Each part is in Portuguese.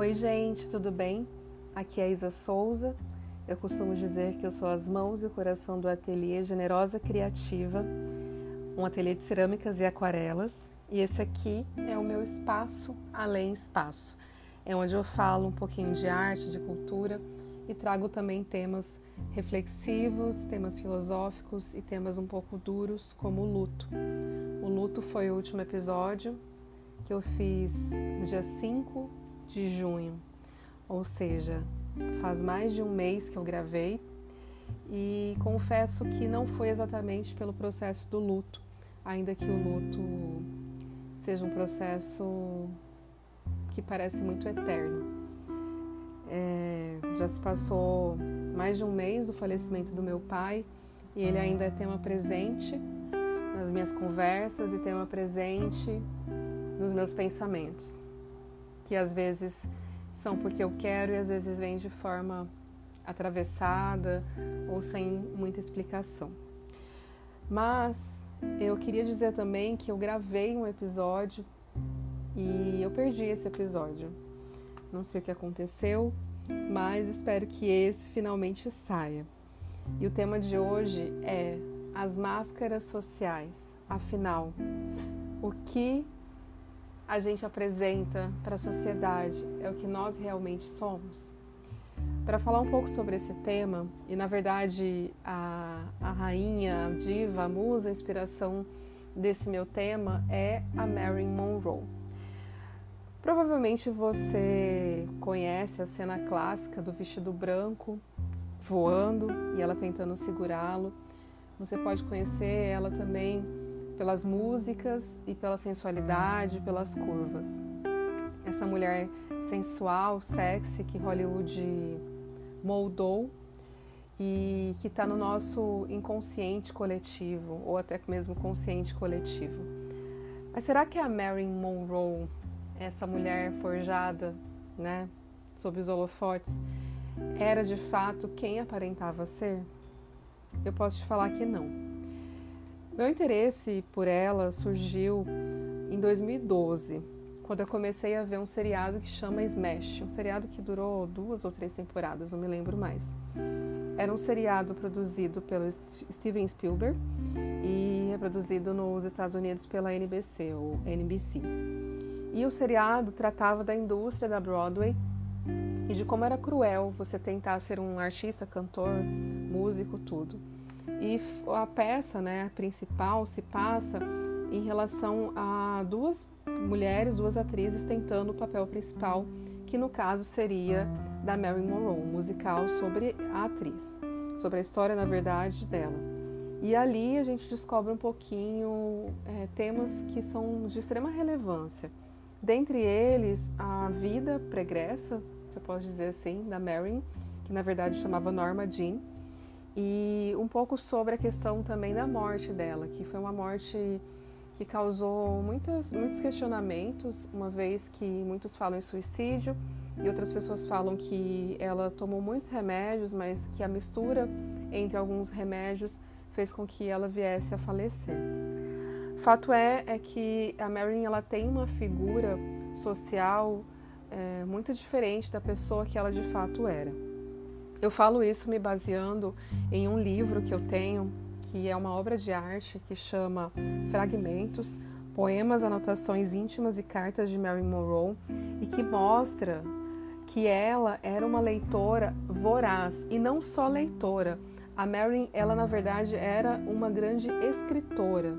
Oi, gente, tudo bem? Aqui é Isa Souza. Eu costumo dizer que eu sou as mãos e o coração do ateliê Generosa Criativa, um ateliê de cerâmicas e aquarelas. E esse aqui é o meu espaço além espaço. É onde eu falo um pouquinho de arte, de cultura e trago também temas reflexivos, temas filosóficos e temas um pouco duros, como o luto. O luto foi o último episódio que eu fiz no dia 5 de junho, ou seja, faz mais de um mês que eu gravei e confesso que não foi exatamente pelo processo do luto, ainda que o luto seja um processo que parece muito eterno. É, já se passou mais de um mês do falecimento do meu pai e ele ainda é tema presente nas minhas conversas e tema presente nos meus pensamentos que às vezes são porque eu quero e às vezes vêm de forma atravessada ou sem muita explicação. Mas eu queria dizer também que eu gravei um episódio e eu perdi esse episódio. Não sei o que aconteceu, mas espero que esse finalmente saia. E o tema de hoje é as máscaras sociais. Afinal, o que a gente apresenta para a sociedade é o que nós realmente somos? Para falar um pouco sobre esse tema, e na verdade a, a rainha, a diva, a musa, a inspiração desse meu tema é a Marilyn Monroe. Provavelmente você conhece a cena clássica do vestido branco voando e ela tentando segurá-lo. Você pode conhecer ela também pelas músicas e pela sensualidade, pelas curvas. Essa mulher sensual, sexy que Hollywood moldou e que está no nosso inconsciente coletivo ou até mesmo consciente coletivo. Mas será que a Marilyn Monroe, essa mulher forjada, né, sob os holofotes, era de fato quem aparentava ser? Eu posso te falar que não. Meu interesse por ela surgiu em 2012, quando eu comecei a ver um seriado que chama Smash, um seriado que durou duas ou três temporadas, não me lembro mais. Era um seriado produzido pelo Steven Spielberg e reproduzido nos Estados Unidos pela NBC ou NBC. E o seriado tratava da indústria da Broadway e de como era cruel você tentar ser um artista, cantor, músico, tudo. E a peça, né, principal, se passa em relação a duas mulheres, duas atrizes tentando o papel principal, que no caso seria da Mary Monroe, um musical sobre a atriz, sobre a história, na verdade, dela. E ali a gente descobre um pouquinho é, temas que são de extrema relevância. Dentre eles, a vida pregressa, se eu posso dizer assim, da Mary, que na verdade chamava Norma Jean, e um pouco sobre a questão também da morte dela, que foi uma morte que causou muitas, muitos questionamentos, uma vez que muitos falam em suicídio e outras pessoas falam que ela tomou muitos remédios, mas que a mistura entre alguns remédios fez com que ela viesse a falecer. Fato é, é que a Marilyn ela tem uma figura social é, muito diferente da pessoa que ela de fato era. Eu falo isso me baseando em um livro que eu tenho, que é uma obra de arte que chama Fragmentos, Poemas, Anotações Íntimas e Cartas de Mary Monroe, e que mostra que ela era uma leitora voraz e não só leitora. A Mary, ela na verdade era uma grande escritora.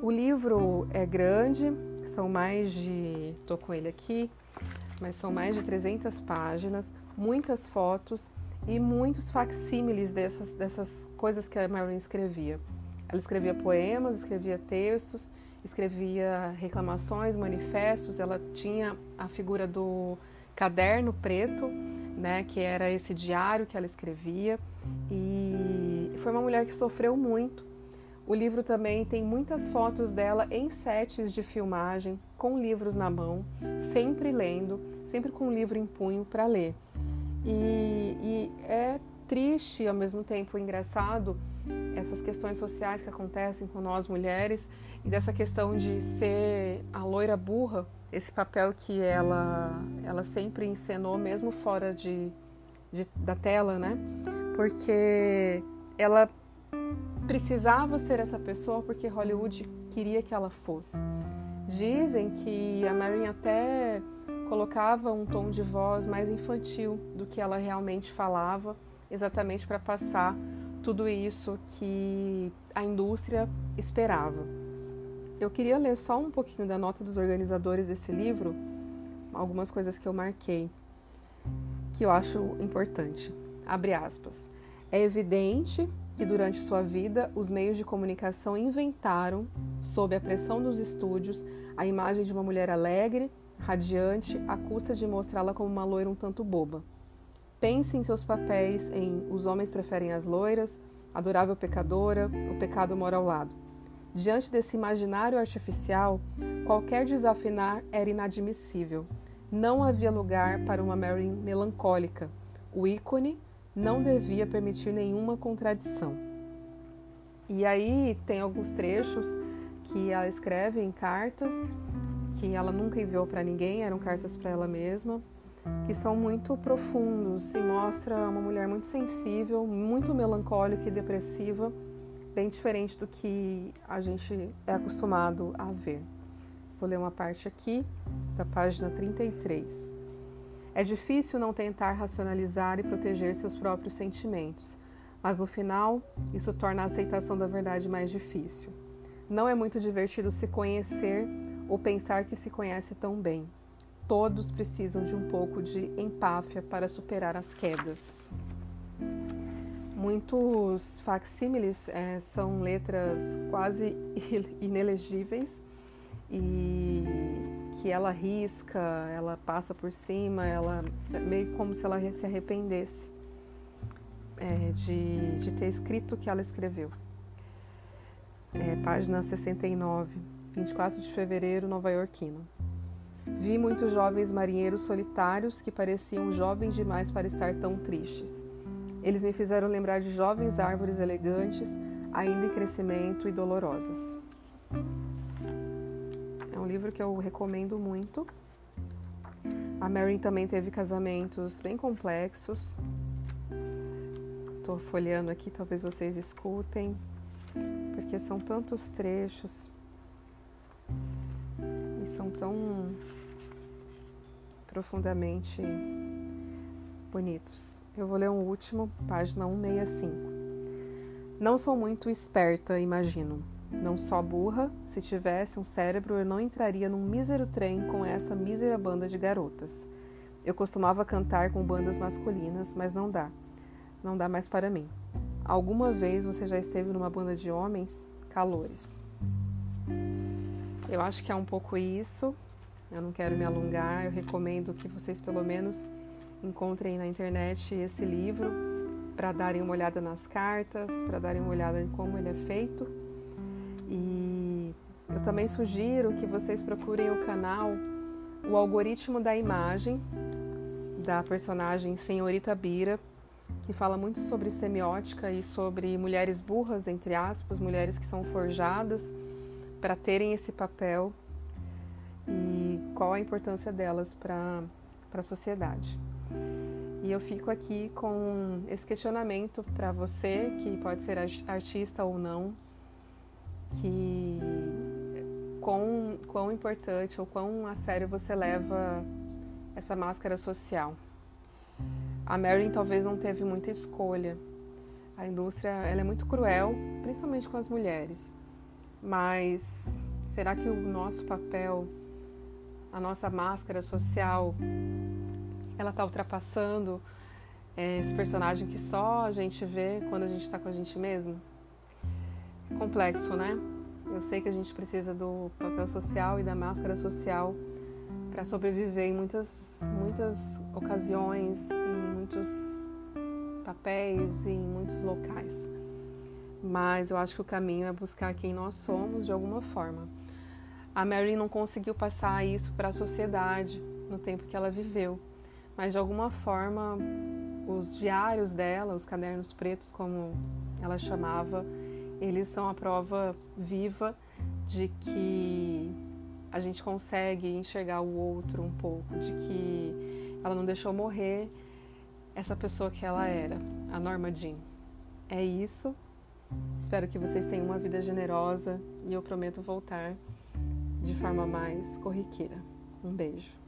O livro é grande, são mais de, tô com ele aqui, mas são mais de 300 páginas, muitas fotos e muitos facsímiles dessas, dessas coisas que a Marilyn escrevia. Ela escrevia poemas, escrevia textos, escrevia reclamações, manifestos, ela tinha a figura do caderno preto, né, que era esse diário que ela escrevia, e foi uma mulher que sofreu muito. O livro também tem muitas fotos dela em sets de filmagem, com livros na mão, sempre lendo, sempre com um livro em punho para ler. E, e é triste, ao mesmo tempo engraçado, essas questões sociais que acontecem com nós mulheres e dessa questão de ser a loira burra, esse papel que ela, ela sempre encenou, mesmo fora de, de da tela, né? Porque ela precisava ser essa pessoa porque Hollywood queria que ela fosse. Dizem que a Marilyn até colocava um tom de voz mais infantil do que ela realmente falava, exatamente para passar tudo isso que a indústria esperava. Eu queria ler só um pouquinho da nota dos organizadores desse livro, algumas coisas que eu marquei, que eu acho importante. Abre aspas. É evidente que durante sua vida os meios de comunicação inventaram, sob a pressão dos estúdios, a imagem de uma mulher alegre, radiante, à custa de mostrá-la como uma loira um tanto boba. Pense em seus papéis em Os Homens Preferem as Loiras, Adorável Pecadora, O Pecado Mora ao Lado. Diante desse imaginário artificial, qualquer desafinar era inadmissível. Não havia lugar para uma Marilyn melancólica. O ícone não devia permitir nenhuma contradição. E aí tem alguns trechos que ela escreve em cartas que ela nunca enviou para ninguém, eram cartas para ela mesma, que são muito profundos e mostra uma mulher muito sensível, muito melancólica e depressiva, bem diferente do que a gente é acostumado a ver. Vou ler uma parte aqui, da página 33. É difícil não tentar racionalizar e proteger seus próprios sentimentos, mas no final isso torna a aceitação da verdade mais difícil. Não é muito divertido se conhecer ou pensar que se conhece tão bem. Todos precisam de um pouco de empáfia para superar as quedas. Muitos facsímiles é, são letras quase inelegíveis e que ela risca, ela passa por cima, ela meio como se ela se arrependesse é, de, de ter escrito o que ela escreveu. É, página 69. 24 de fevereiro, Nova Yorkino. Vi muitos jovens marinheiros solitários que pareciam jovens demais para estar tão tristes. Eles me fizeram lembrar de jovens árvores elegantes, ainda em crescimento e dolorosas. É um livro que eu recomendo muito. A Mary também teve casamentos bem complexos. Estou folheando aqui, talvez vocês escutem, porque são tantos trechos e são tão profundamente bonitos. Eu vou ler um último, página 165. Não sou muito esperta, imagino. Não só burra, se tivesse um cérebro eu não entraria num mísero trem com essa mísera banda de garotas. Eu costumava cantar com bandas masculinas, mas não dá. Não dá mais para mim. Alguma vez você já esteve numa banda de homens? Calores. Eu acho que é um pouco isso. Eu não quero me alongar. Eu recomendo que vocês, pelo menos, encontrem na internet esse livro para darem uma olhada nas cartas, para darem uma olhada em como ele é feito. E eu também sugiro que vocês procurem o canal O Algoritmo da Imagem, da personagem Senhorita Bira, que fala muito sobre semiótica e sobre mulheres burras, entre aspas, mulheres que são forjadas para terem esse papel e qual a importância delas para a sociedade. E eu fico aqui com esse questionamento para você, que pode ser artista ou não, que quão, quão importante ou quão a sério você leva essa máscara social. A Marilyn talvez não teve muita escolha. A indústria ela é muito cruel, principalmente com as mulheres. Mas será que o nosso papel, a nossa máscara social, ela está ultrapassando é, esse personagem que só a gente vê quando a gente está com a gente mesmo? Complexo, né? Eu sei que a gente precisa do papel social e da máscara social para sobreviver em muitas, muitas ocasiões, em muitos papéis, em muitos locais mas eu acho que o caminho é buscar quem nós somos de alguma forma. A Mary não conseguiu passar isso para a sociedade no tempo que ela viveu, mas de alguma forma os diários dela, os cadernos pretos, como ela chamava, eles são a prova viva de que a gente consegue enxergar o outro um pouco, de que ela não deixou morrer essa pessoa que ela era, a Norma Jean. É isso. Espero que vocês tenham uma vida generosa e eu prometo voltar de forma mais corriqueira. Um beijo.